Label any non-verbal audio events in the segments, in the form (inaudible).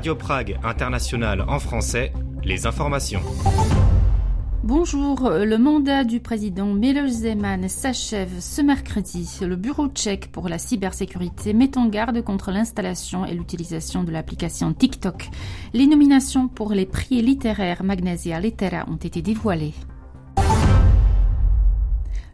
Radio Prague International en français, les informations. Bonjour, le mandat du président Miloš Zeman s'achève ce mercredi. Le bureau tchèque pour la cybersécurité met en garde contre l'installation et l'utilisation de l'application TikTok. Les nominations pour les prix littéraires Magnesia Litera ont été dévoilées.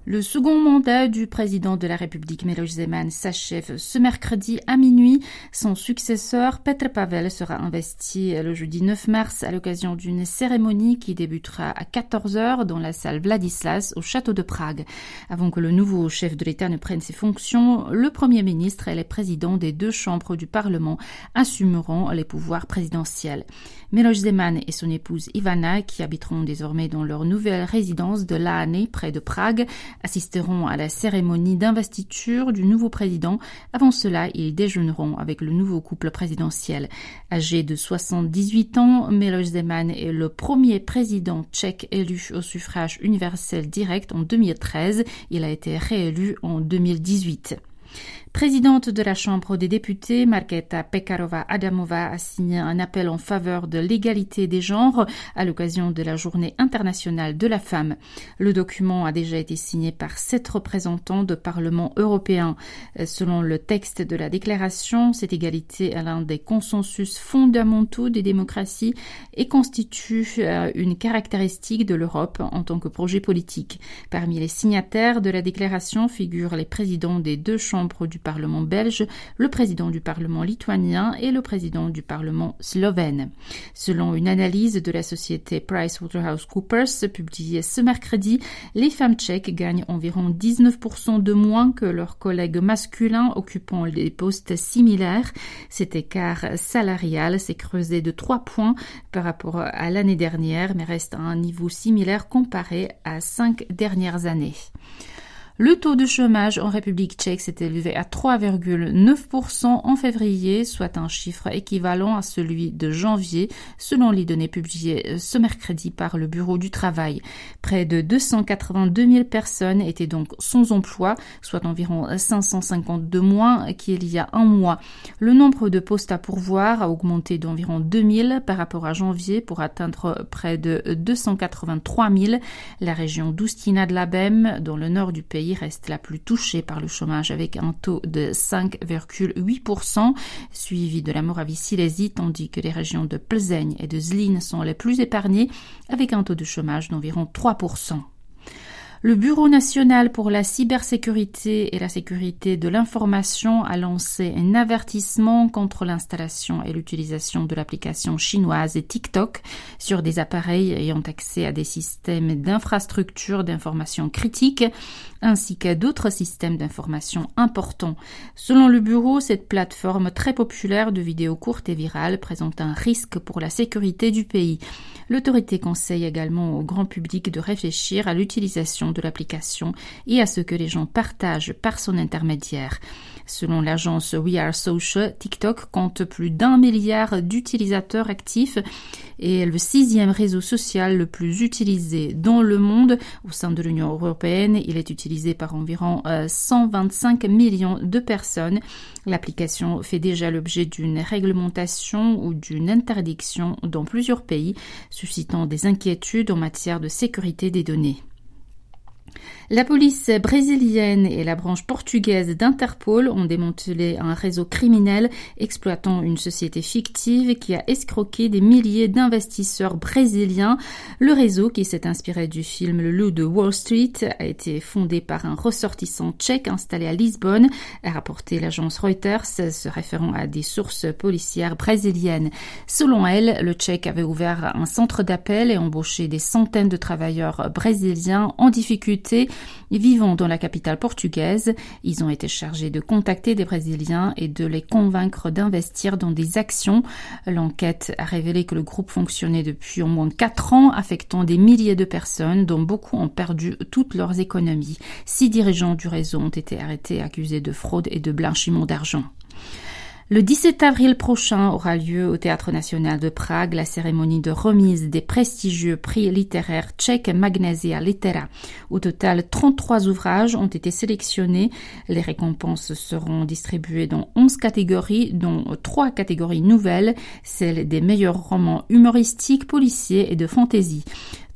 Le second mandat du président de la République Miloš Zeman s'achève ce mercredi à minuit. Son successeur, Petr Pavel, sera investi le jeudi 9 mars à l'occasion d'une cérémonie qui débutera à 14h dans la salle Vladislas au château de Prague. Avant que le nouveau chef de l'État ne prenne ses fonctions, le Premier ministre et les présidents des deux chambres du Parlement assumeront les pouvoirs présidentiels. Miloš Zeman et son épouse Ivana, qui habiteront désormais dans leur nouvelle résidence de l'année près de Prague, assisteront à la cérémonie d'investiture du nouveau président. Avant cela, ils déjeuneront avec le nouveau couple présidentiel. Âgé de 78 ans, Miloš Zeman est le premier président tchèque élu au suffrage universel direct en 2013. Il a été réélu en 2018. Présidente de la Chambre des députés, Marketa Pekarova-Adamova a signé un appel en faveur de l'égalité des genres à l'occasion de la Journée internationale de la femme. Le document a déjà été signé par sept représentants de Parlement européen. Selon le texte de la déclaration, cette égalité est l'un des consensus fondamentaux des démocraties et constitue euh, une caractéristique de l'Europe en tant que projet politique. Parmi les signataires de la déclaration figurent les présidents des deux chambres du Parlement belge, le président du Parlement lituanien et le président du Parlement slovène. Selon une analyse de la société PricewaterhouseCoopers publiée ce mercredi, les femmes tchèques gagnent environ 19% de moins que leurs collègues masculins occupant des postes similaires. Cet écart salarial s'est creusé de 3 points par rapport à l'année dernière, mais reste à un niveau similaire comparé à cinq dernières années. Le taux de chômage en République tchèque s'est élevé à 3,9% en février, soit un chiffre équivalent à celui de janvier, selon les données publiées ce mercredi par le Bureau du travail. Près de 282 000 personnes étaient donc sans emploi, soit environ 552 moins qu'il y a un mois. Le nombre de postes à pourvoir a augmenté d'environ 2000 par rapport à janvier pour atteindre près de 283 000. La région d'Oustina de la dans le nord du pays, reste la plus touchée par le chômage avec un taux de 5,8%, suivi de la Moravie-Silésie, tandis que les régions de Plzeň et de Zlín sont les plus épargnées avec un taux de chômage d'environ 3%. Le Bureau national pour la cybersécurité et la sécurité de l'information a lancé un avertissement contre l'installation et l'utilisation de l'application chinoise TikTok sur des appareils ayant accès à des systèmes d'infrastructure d'information critiques ainsi qu'à d'autres systèmes d'information importants. Selon le bureau, cette plateforme très populaire de vidéos courtes et virales présente un risque pour la sécurité du pays. L'autorité conseille également au grand public de réfléchir à l'utilisation de l'application et à ce que les gens partagent par son intermédiaire. Selon l'agence We Are Social, TikTok compte plus d'un milliard d'utilisateurs actifs et est le sixième réseau social le plus utilisé dans le monde. Au sein de l'Union européenne, il est utilisé par environ 125 euh, millions de personnes. L'application fait déjà l'objet d'une réglementation ou d'une interdiction dans plusieurs pays, suscitant des inquiétudes en matière de sécurité des données. La police brésilienne et la branche portugaise d'Interpol ont démantelé un réseau criminel exploitant une société fictive qui a escroqué des milliers d'investisseurs brésiliens. Le réseau, qui s'est inspiré du film Le Loup de Wall Street, a été fondé par un ressortissant tchèque installé à Lisbonne, a rapporté l'agence Reuters, se référant à des sources policières brésiliennes. Selon elle, le tchèque avait ouvert un centre d'appel et embauché des centaines de travailleurs brésiliens en difficulté Vivant dans la capitale portugaise, ils ont été chargés de contacter des Brésiliens et de les convaincre d'investir dans des actions. L'enquête a révélé que le groupe fonctionnait depuis au moins quatre ans, affectant des milliers de personnes, dont beaucoup ont perdu toutes leurs économies. Six dirigeants du réseau ont été arrêtés accusés de fraude et de blanchiment d'argent. Le 17 avril prochain aura lieu au Théâtre national de Prague la cérémonie de remise des prestigieux prix littéraires tchèques Magnesia Litera. Au total, 33 ouvrages ont été sélectionnés. Les récompenses seront distribuées dans 11 catégories, dont 3 catégories nouvelles, celles des meilleurs romans humoristiques, policiers et de fantaisie.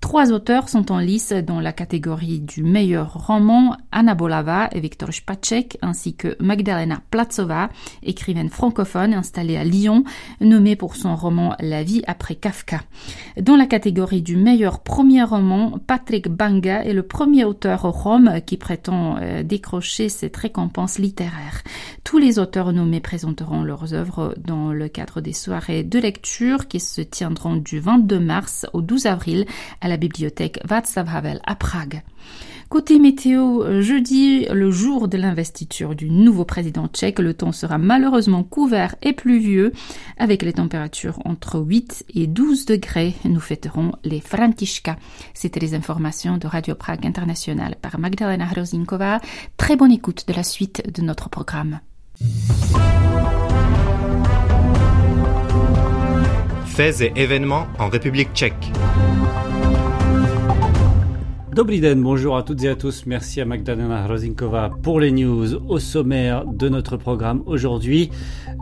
Trois auteurs sont en lice dans la catégorie du meilleur roman, Anna Bolava et Viktor Spacek, ainsi que Magdalena Platsova, écrivaine francophone installée à Lyon, nommée pour son roman La vie après Kafka. Dans la catégorie du meilleur premier roman, Patrick Banga est le premier auteur rome qui prétend euh, décrocher cette récompense littéraire. Tous les auteurs nommés présenteront leurs œuvres dans le cadre des soirées de lecture qui se tiendront du 22 mars au 12 avril la bibliothèque Václav Havel à Prague. Côté météo, jeudi, le jour de l'investiture du nouveau président tchèque, le temps sera malheureusement couvert et pluvieux, avec les températures entre 8 et 12 degrés. Nous fêterons les Františka. C'était les informations de Radio Prague International par Magdalena Hrozinkova. Très bonne écoute de la suite de notre programme. Faits et événements en République tchèque. Dobriden, bonjour à toutes et à tous. Merci à Magdalena Rozinkova pour les news au sommaire de notre programme aujourd'hui.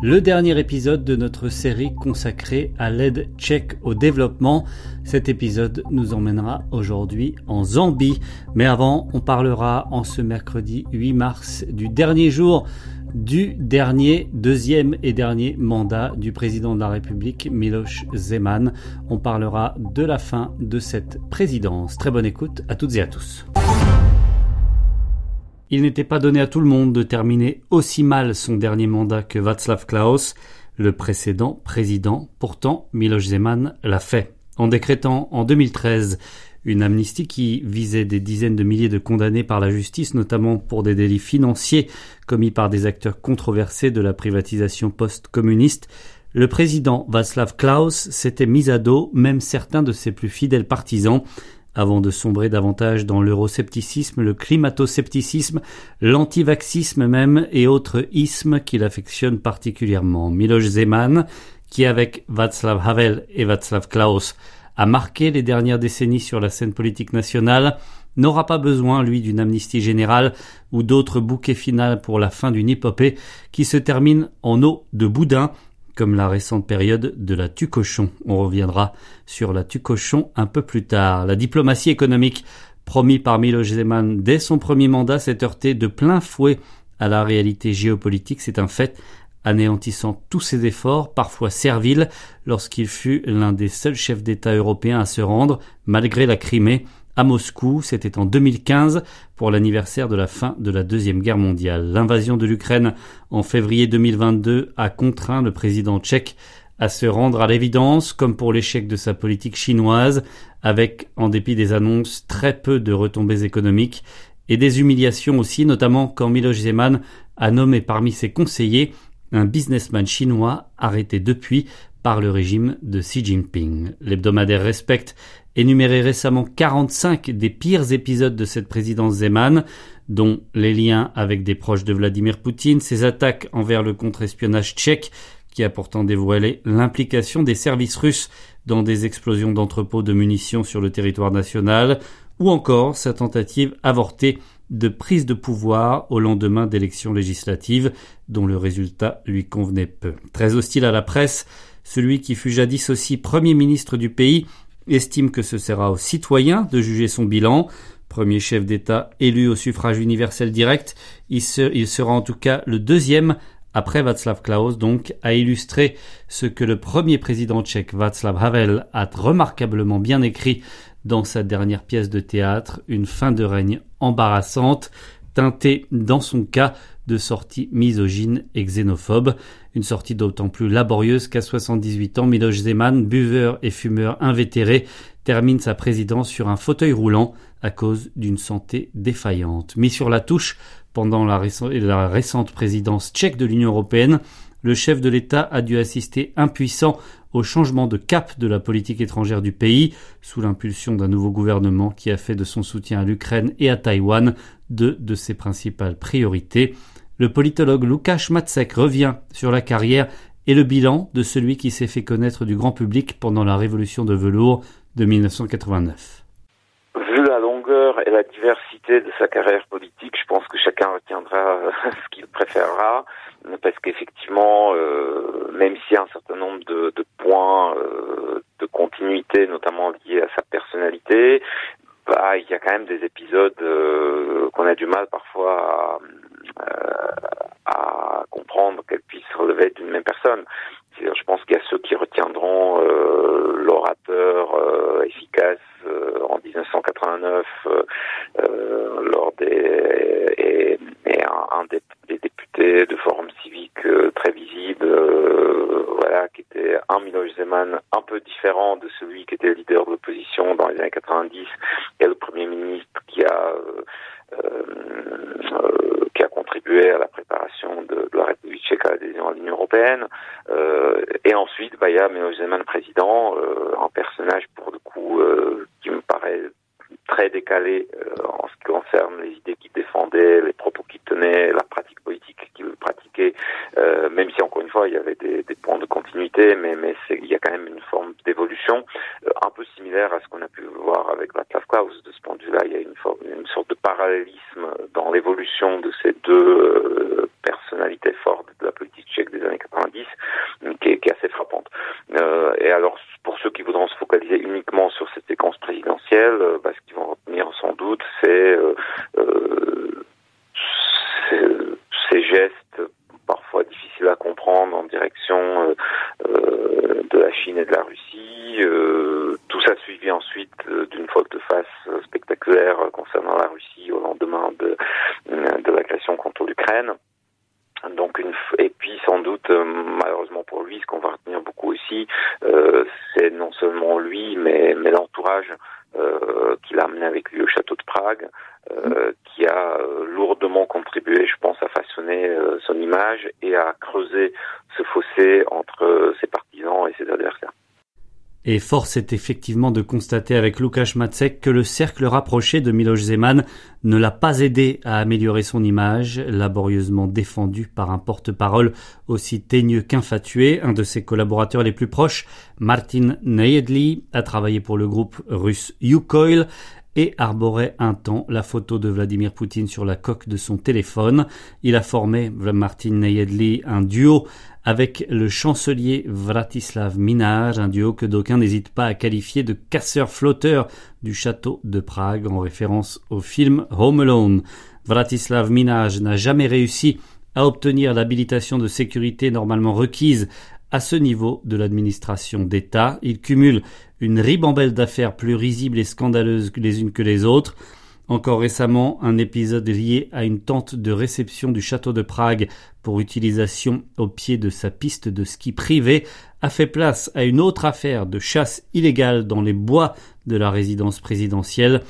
Le dernier épisode de notre série consacrée à l'aide tchèque au développement. Cet épisode nous emmènera aujourd'hui en Zambie. Mais avant, on parlera en ce mercredi 8 mars du dernier jour du dernier, deuxième et dernier mandat du président de la République, Miloš Zeman. On parlera de la fin de cette présidence. Très bonne écoute à toutes et à tous. Il n'était pas donné à tout le monde de terminer aussi mal son dernier mandat que Václav Klaus, le précédent président. Pourtant, Miloš Zeman l'a fait. En décrétant en 2013 une amnistie qui visait des dizaines de milliers de condamnés par la justice, notamment pour des délits financiers commis par des acteurs controversés de la privatisation post-communiste. Le président Václav Klaus s'était mis à dos même certains de ses plus fidèles partisans, avant de sombrer davantage dans l'euroscepticisme, le climato-scepticisme, l'antivaxisme même et autres ismes qu'il affectionne particulièrement. Miloš Zeman, qui avec Václav Havel et Václav Klaus a marqué les dernières décennies sur la scène politique nationale, n'aura pas besoin, lui, d'une amnistie générale ou d'autres bouquets finales pour la fin d'une épopée qui se termine en eau de boudin, comme la récente période de la Tucochon. On reviendra sur la Tucochon un peu plus tard. La diplomatie économique promis par Miloš Zeman dès son premier mandat s'est heurtée de plein fouet à la réalité géopolitique, c'est un fait, anéantissant tous ses efforts, parfois serviles, lorsqu'il fut l'un des seuls chefs d'État européens à se rendre, malgré la Crimée, à Moscou, c'était en 2015 pour l'anniversaire de la fin de la Deuxième Guerre mondiale. L'invasion de l'Ukraine en février 2022 a contraint le président tchèque à se rendre à l'évidence, comme pour l'échec de sa politique chinoise, avec, en dépit des annonces, très peu de retombées économiques et des humiliations aussi, notamment quand Miloš Zeman a nommé parmi ses conseillers un businessman chinois arrêté depuis par le régime de Xi Jinping. L'hebdomadaire Respect énumérait récemment 45 des pires épisodes de cette présidence Zeman, dont les liens avec des proches de Vladimir Poutine, ses attaques envers le contre-espionnage tchèque, qui a pourtant dévoilé l'implication des services russes dans des explosions d'entrepôts de munitions sur le territoire national, ou encore sa tentative avortée de prise de pouvoir au lendemain d'élections législatives dont le résultat lui convenait peu. Très hostile à la presse, celui qui fut jadis aussi Premier ministre du pays estime que ce sera aux citoyens de juger son bilan. Premier chef d'État élu au suffrage universel direct, il, sera en tout cas le deuxième après Václav Klaus, donc, à illustrer ce que le premier président tchèque Václav Havel a remarquablement bien écrit dans sa dernière pièce de théâtre, une fin de règne embarrassante, teintée dans son cas de sortie misogyne et xénophobe. Une sortie d'autant plus laborieuse qu'à 78 ans, Miloš Zeman, buveur et fumeur invétéré, termine sa présidence sur un fauteuil roulant à cause d'une santé défaillante. Mis sur la touche pendant la récente présidence tchèque de l'Union européenne, le chef de l'État a dû assister impuissant au changement de cap de la politique étrangère du pays, sous l'impulsion d'un nouveau gouvernement qui a fait de son soutien à l'Ukraine et à Taïwan deux de ses principales priorités. le politologue Lukáš Matzek revient sur la carrière et le bilan de celui qui s'est fait connaître du grand public pendant la révolution de velours de 1989. Vu la longueur et la diversité de sa carrière politique, je pense que chacun retiendra (laughs) ce qu'il préférera, parce qu'effectivement, euh, même s'il y a un certain nombre de, points euh, de continuité, notamment liés à sa personnalité, bah, il y a quand même des épisodes euh, qu'on a du mal parfois à, comprendre qu'elles puissent relever d'une même personne. Je pense qu'il y a ceux qui retiendront l'orateur efficace en 1989 lors des et, un, des, des, députés de Forum civique euh, très visible, euh, voilà, qui était un Miloš Zeman un peu différent de celui qui était leader de l'opposition dans les années 90 et le premier ministre qui a euh, qui a contribué à la préparation de, la République tchèque à l'adhésion à l'Union européenne. et ensuite, bah, il y a Miloš Zeman président, un personnage pour le coup qui me paraît très décalé en ce qui concerne les idées qu'il défendait, les propos qu'il tenait, la pratique politique qu'il pratiquait, euh, même si encore une fois il y avait des, des points de continuité, mais, mais il y a quand même une forme d'évolution euh, un peu similaire à ce qu'on a pu voir avec Václav Klaus. De ce point de vue-là, il y a une, forme, une sorte de dans l'évolution de ces deux euh, personnalités fortes de la politique tchèque des années 90, qui est, qui est assez frappante. Euh, et alors, pour ceux qui voudront se focaliser uniquement sur cette séquence présidentielle, bah, ce qu'ils vont retenir sans doute, c'est ces gestes parfois difficiles à comprendre en direction euh, euh, de la Chine et de la Russie. Euh, tout ça suivi ensuite d'une volte-face spectaculaire concernant la Russie au lendemain de, de l'agression contre l'Ukraine. Donc une et puis sans doute malheureusement pour lui ce qu'on va retenir beaucoup aussi c'est non seulement lui mais mais l'entourage qu'il a amené avec lui au château de Prague euh, qui a euh, lourdement contribué, je pense, à façonner euh, son image et à creuser ce fossé entre ses partisans et ses adversaires. Et force est effectivement de constater avec Lukáš Macek que le cercle rapproché de Miloš Zeman ne l'a pas aidé à améliorer son image, laborieusement défendu par un porte-parole aussi teigneux qu'infatué. Un de ses collaborateurs les plus proches, Martin Nejedli, a travaillé pour le groupe russe Yukoil et arborait un temps la photo de Vladimir Poutine sur la coque de son téléphone. Il a formé, Martin Neyedli, un duo avec le chancelier Vratislav Minaj, un duo que d'aucuns n'hésitent pas à qualifier de casseur-flotteur du château de Prague en référence au film Home Alone. Vratislav Minaj n'a jamais réussi à obtenir l'habilitation de sécurité normalement requise à ce niveau de l'administration d'État. Il cumule une ribambelle d'affaires plus risibles et scandaleuses les unes que les autres. Encore récemment, un épisode lié à une tente de réception du château de Prague pour utilisation au pied de sa piste de ski privée a fait place à une autre affaire de chasse illégale dans les bois de la résidence présidentielle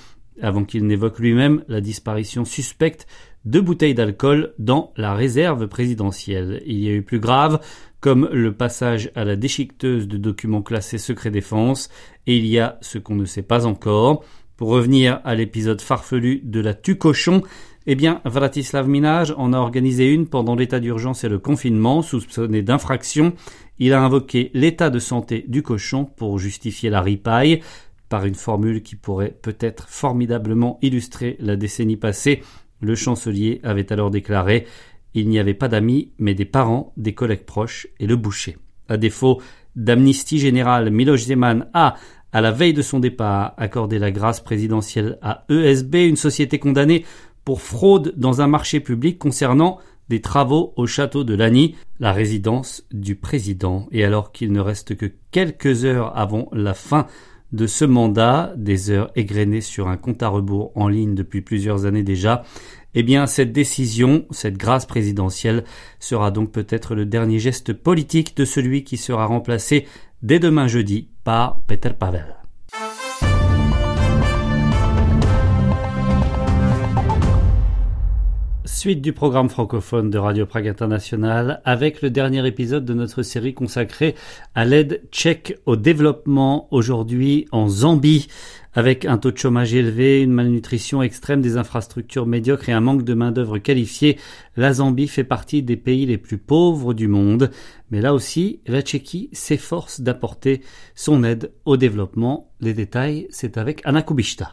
avant qu'il n'évoque lui-même la disparition suspecte de bouteilles d'alcool dans la réserve présidentielle. Il y a eu plus grave, comme le passage à la déchiqueteuse de documents classés secret défense, et il y a ce qu'on ne sait pas encore. Pour revenir à l'épisode farfelu de la tue cochon, eh bien, Vratislav Minaj en a organisé une pendant l'état d'urgence et le confinement, soupçonné d'infraction. Il a invoqué l'état de santé du cochon pour justifier la ripaille, par une formule qui pourrait peut-être formidablement illustrer la décennie passée. Le chancelier avait alors déclaré il n'y avait pas d'amis, mais des parents, des collègues proches et le boucher. À défaut d'amnistie générale, Miloš Zeman a, à la veille de son départ, accordé la grâce présidentielle à ESB, une société condamnée pour fraude dans un marché public concernant des travaux au château de Lagny, la résidence du président. Et alors qu'il ne reste que quelques heures avant la fin de ce mandat, des heures égrenées sur un compte à rebours en ligne depuis plusieurs années déjà, eh bien, cette décision, cette grâce présidentielle, sera donc peut-être le dernier geste politique de celui qui sera remplacé dès demain jeudi par Peter Pavel. Suite du programme francophone de Radio Prague International avec le dernier épisode de notre série consacrée à l'aide tchèque au développement aujourd'hui en Zambie. Avec un taux de chômage élevé, une malnutrition extrême, des infrastructures médiocres et un manque de main-d'œuvre qualifiée, la Zambie fait partie des pays les plus pauvres du monde. Mais là aussi, la Tchéquie s'efforce d'apporter son aide au développement. Les détails, c'est avec Anna Kubishta.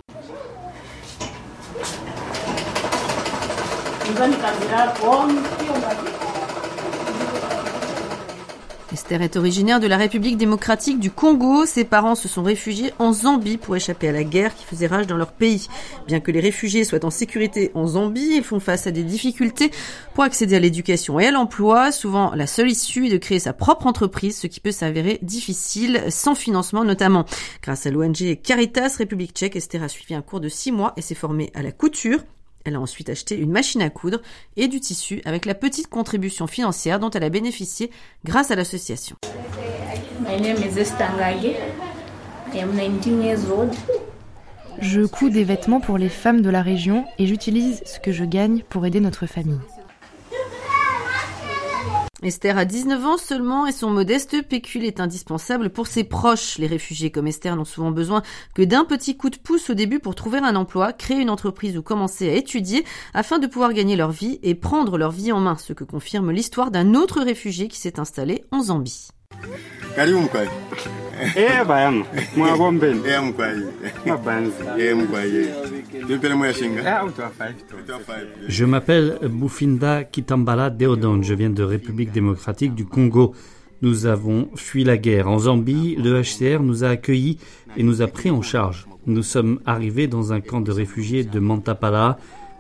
Esther est originaire de la République démocratique du Congo. Ses parents se sont réfugiés en Zambie pour échapper à la guerre qui faisait rage dans leur pays. Bien que les réfugiés soient en sécurité en Zambie, ils font face à des difficultés pour accéder à l'éducation et à l'emploi. Souvent, la seule issue est de créer sa propre entreprise, ce qui peut s'avérer difficile sans financement notamment. Grâce à l'ONG Caritas République tchèque, Esther a suivi un cours de six mois et s'est formée à la couture. Elle a ensuite acheté une machine à coudre et du tissu avec la petite contribution financière dont elle a bénéficié grâce à l'association. Je couds des vêtements pour les femmes de la région et j'utilise ce que je gagne pour aider notre famille. Esther a 19 ans seulement et son modeste pécule est indispensable pour ses proches. Les réfugiés comme Esther n'ont souvent besoin que d'un petit coup de pouce au début pour trouver un emploi, créer une entreprise ou commencer à étudier afin de pouvoir gagner leur vie et prendre leur vie en main, ce que confirme l'histoire d'un autre réfugié qui s'est installé en Zambie. Je m'appelle Bufinda Kitambala Deodon, je viens de République démocratique du Congo. Nous avons fui la guerre. En Zambie, le HCR nous a accueillis et nous a pris en charge. Nous sommes arrivés dans un camp de réfugiés de Mantapala.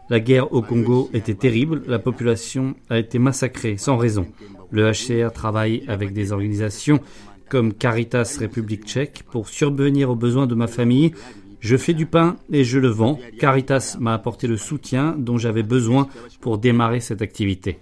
La guerre au Congo était terrible, la population a été massacrée sans raison. Le HCR travaille avec des organisations comme Caritas République tchèque pour survenir aux besoins de ma famille. Je fais du pain et je le vends. Caritas m'a apporté le soutien dont j'avais besoin pour démarrer cette activité.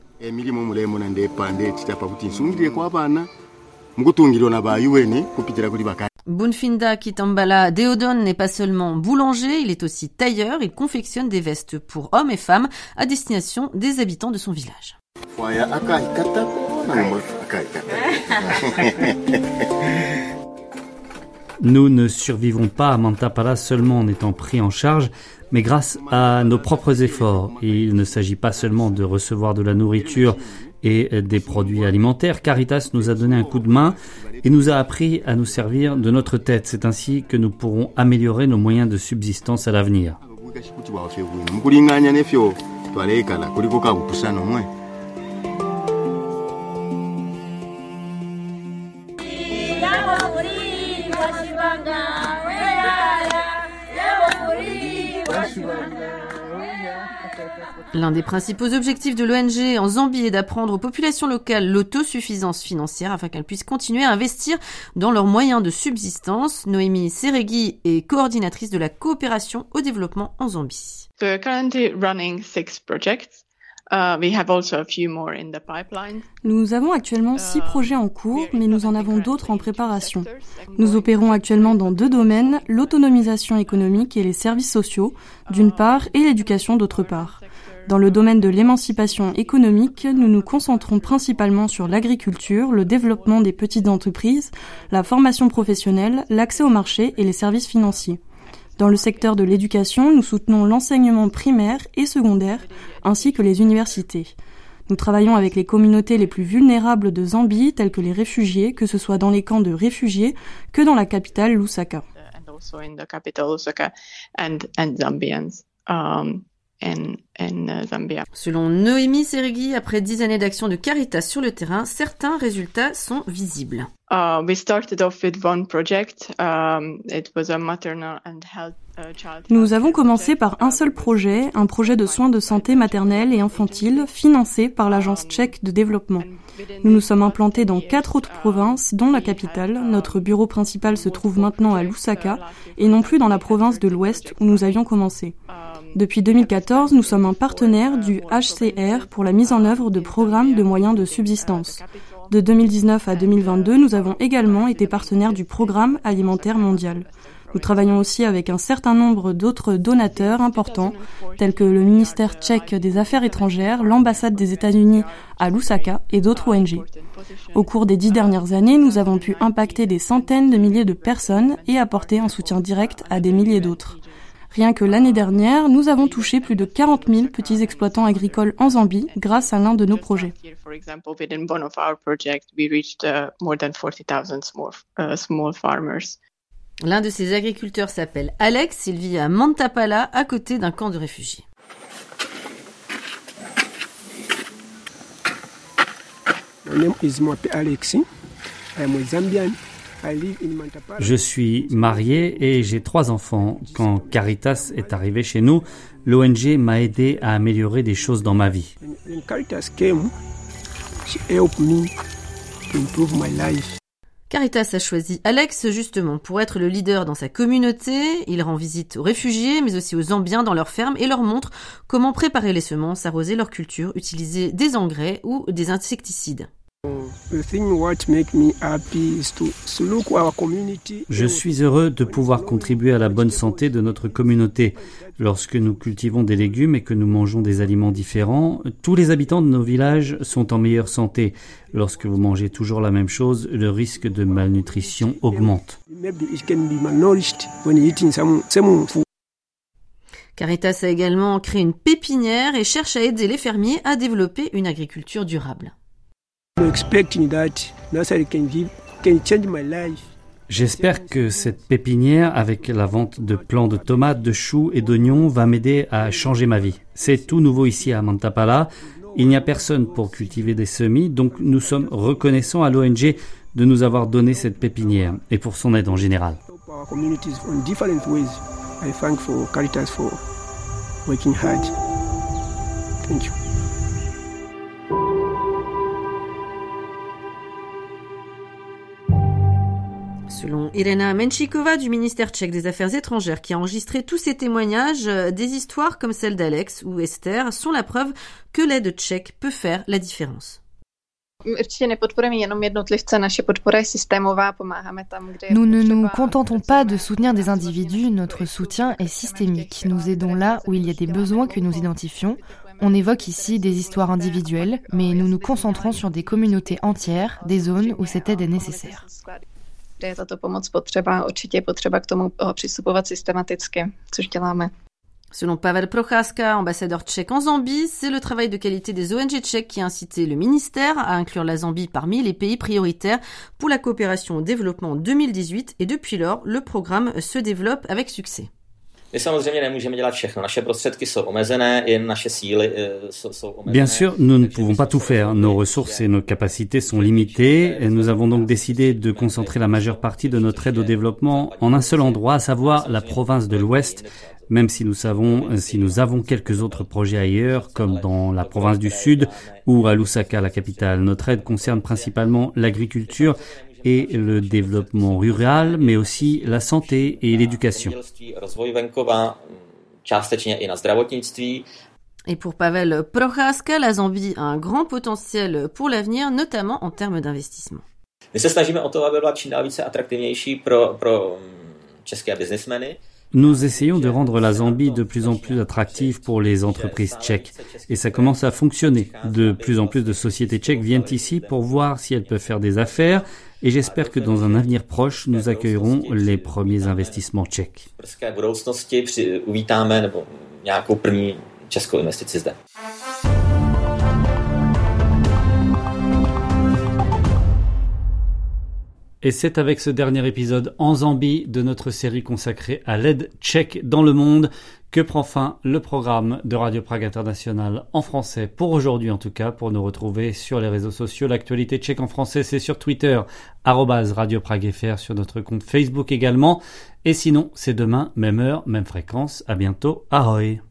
Bunfinda Kitambala Deodon n'est pas seulement boulanger, il est aussi tailleur. Il confectionne des vestes pour hommes et femmes à destination des habitants de son village. (laughs) Nous ne survivons pas à Mantapala seulement en étant pris en charge, mais grâce à nos propres efforts. il ne s'agit pas seulement de recevoir de la nourriture et des produits alimentaires. Caritas nous a donné un coup de main et nous a appris à nous servir de notre tête. C'est ainsi que nous pourrons améliorer nos moyens de subsistance à l'avenir. L'un des principaux objectifs de l'ONG en Zambie est d'apprendre aux populations locales l'autosuffisance financière afin qu'elles puissent continuer à investir dans leurs moyens de subsistance. Noémie Seregui est coordinatrice de la coopération au développement en Zambie. Nous avons actuellement six uh, projets en cours, mais nous en avons d'autres en préparation. Nous opérons actuellement dans deux domaines, l'autonomisation économique et les services sociaux, d'une uh, part, et l'éducation d'autre part. Dans le domaine de l'émancipation économique, nous nous concentrons principalement sur l'agriculture, le développement des petites entreprises, la formation professionnelle, l'accès au marché et les services financiers. Dans le secteur de l'éducation, nous soutenons l'enseignement primaire et secondaire, ainsi que les universités. Nous travaillons avec les communautés les plus vulnérables de Zambie, telles que les réfugiés, que ce soit dans les camps de réfugiés que dans la capitale Lusaka. Uh, Selon Noémie Serigui, après dix années d'action de Caritas sur le terrain, certains résultats sont visibles. Nous avuvons commencé par un seul projet, un projet de soins de santé maternelle et infantile financé par l'Agence tchèque de développement. Nous nous sommes implantés dans quatre autres provinces, dont la capitale. Notre bureau principal se trouve maintenant à Lusaka et non plus dans la province de l'Ouest où nous avions commencé. Depuis 2014, nous sommes un partenaire du HCR pour la mise en œuvre de programmes de moyens de subsistance. De 2019 à 2022, nous avons également été partenaires du Programme alimentaire mondial. Nous travaillons aussi avec un certain nombre d'autres donateurs importants, tels que le ministère tchèque des Affaires étrangères, l'ambassade des États-Unis à Lusaka et d'autres ONG. Au cours des dix dernières années, nous avons pu impacter des centaines de milliers de personnes et apporter un soutien direct à des milliers d'autres. Rien que l'année dernière, nous avons touché plus de 40 000 petits exploitants agricoles en Zambie grâce à l'un de nos projets. L'un de ces agriculteurs s'appelle Alex, il vit à Mantapala, à côté d'un camp de réfugiés. Je suis marié et j'ai trois enfants. Quand Caritas est arrivé chez nous, l'ONG m'a aidé à améliorer des choses dans ma vie. Caritas a choisi Alex justement pour être le leader dans sa communauté. Il rend visite aux réfugiés, mais aussi aux Zambiens dans leurs fermes et leur montre comment préparer les semences, arroser leur culture, utiliser des engrais ou des insecticides. Je suis heureux de pouvoir contribuer à la bonne santé de notre communauté. Lorsque nous cultivons des légumes et que nous mangeons des aliments différents, tous les habitants de nos villages sont en meilleure santé. Lorsque vous mangez toujours la même chose, le risque de malnutrition augmente. Caritas a également créé une pépinière et cherche à aider les fermiers à développer une agriculture durable. J'espère que cette pépinière, avec la vente de plants de tomates, de choux et d'oignons, va m'aider à changer ma vie. C'est tout nouveau ici à Mantapala. Il n'y a personne pour cultiver des semis, donc nous sommes reconnaissants à l'ONG de nous avoir donné cette pépinière et pour son aide en général. Thank you. Selon Irena Menchikova du ministère tchèque des Affaires étrangères qui a enregistré tous ces témoignages, euh, des histoires comme celle d'Alex ou Esther sont la preuve que l'aide tchèque peut faire la différence. Nous ne nous contentons pas de soutenir des individus, notre soutien est systémique. Nous aidons là où il y a des besoins que nous identifions. On évoque ici des histoires individuelles, mais nous nous concentrons sur des communautés entières, des zones où cette aide est nécessaire. Selon Pavel Prochaska, ambassadeur tchèque en Zambie, c'est le travail de qualité des ONG tchèques qui a incité le ministère à inclure la Zambie parmi les pays prioritaires pour la coopération au développement en 2018 et depuis lors, le programme se développe avec succès. Bien sûr, nous ne pouvons pas tout faire. Nos ressources et nos capacités sont limitées. Et nous avons donc décidé de concentrer la majeure partie de notre aide au développement en un seul endroit, à savoir la province de l'Ouest, même si nous savons, si nous avons quelques autres projets ailleurs, comme dans la province du Sud ou à Lusaka, la capitale. Notre aide concerne principalement l'agriculture et le développement rural, mais aussi la santé et l'éducation. Et pour Pavel Prochaska, la Zambie a un grand potentiel pour l'avenir, notamment en termes d'investissement. Nous essayons de rendre la Zambie de plus en plus attractive pour les entreprises tchèques. Et ça commence à fonctionner. De plus en plus de sociétés tchèques viennent ici pour voir si elles peuvent faire des affaires. Et j'espère que dans un avenir proche, nous accueillerons les premiers investissements tchèques. Et c'est avec ce dernier épisode en Zambie de notre série consacrée à l'aide tchèque dans le monde que prend fin le programme de Radio Prague International en français pour aujourd'hui en tout cas pour nous retrouver sur les réseaux sociaux. L'actualité tchèque en français c'est sur Twitter Radio Prague FR sur notre compte Facebook également. Et sinon c'est demain même heure même fréquence. À bientôt. Ahoy.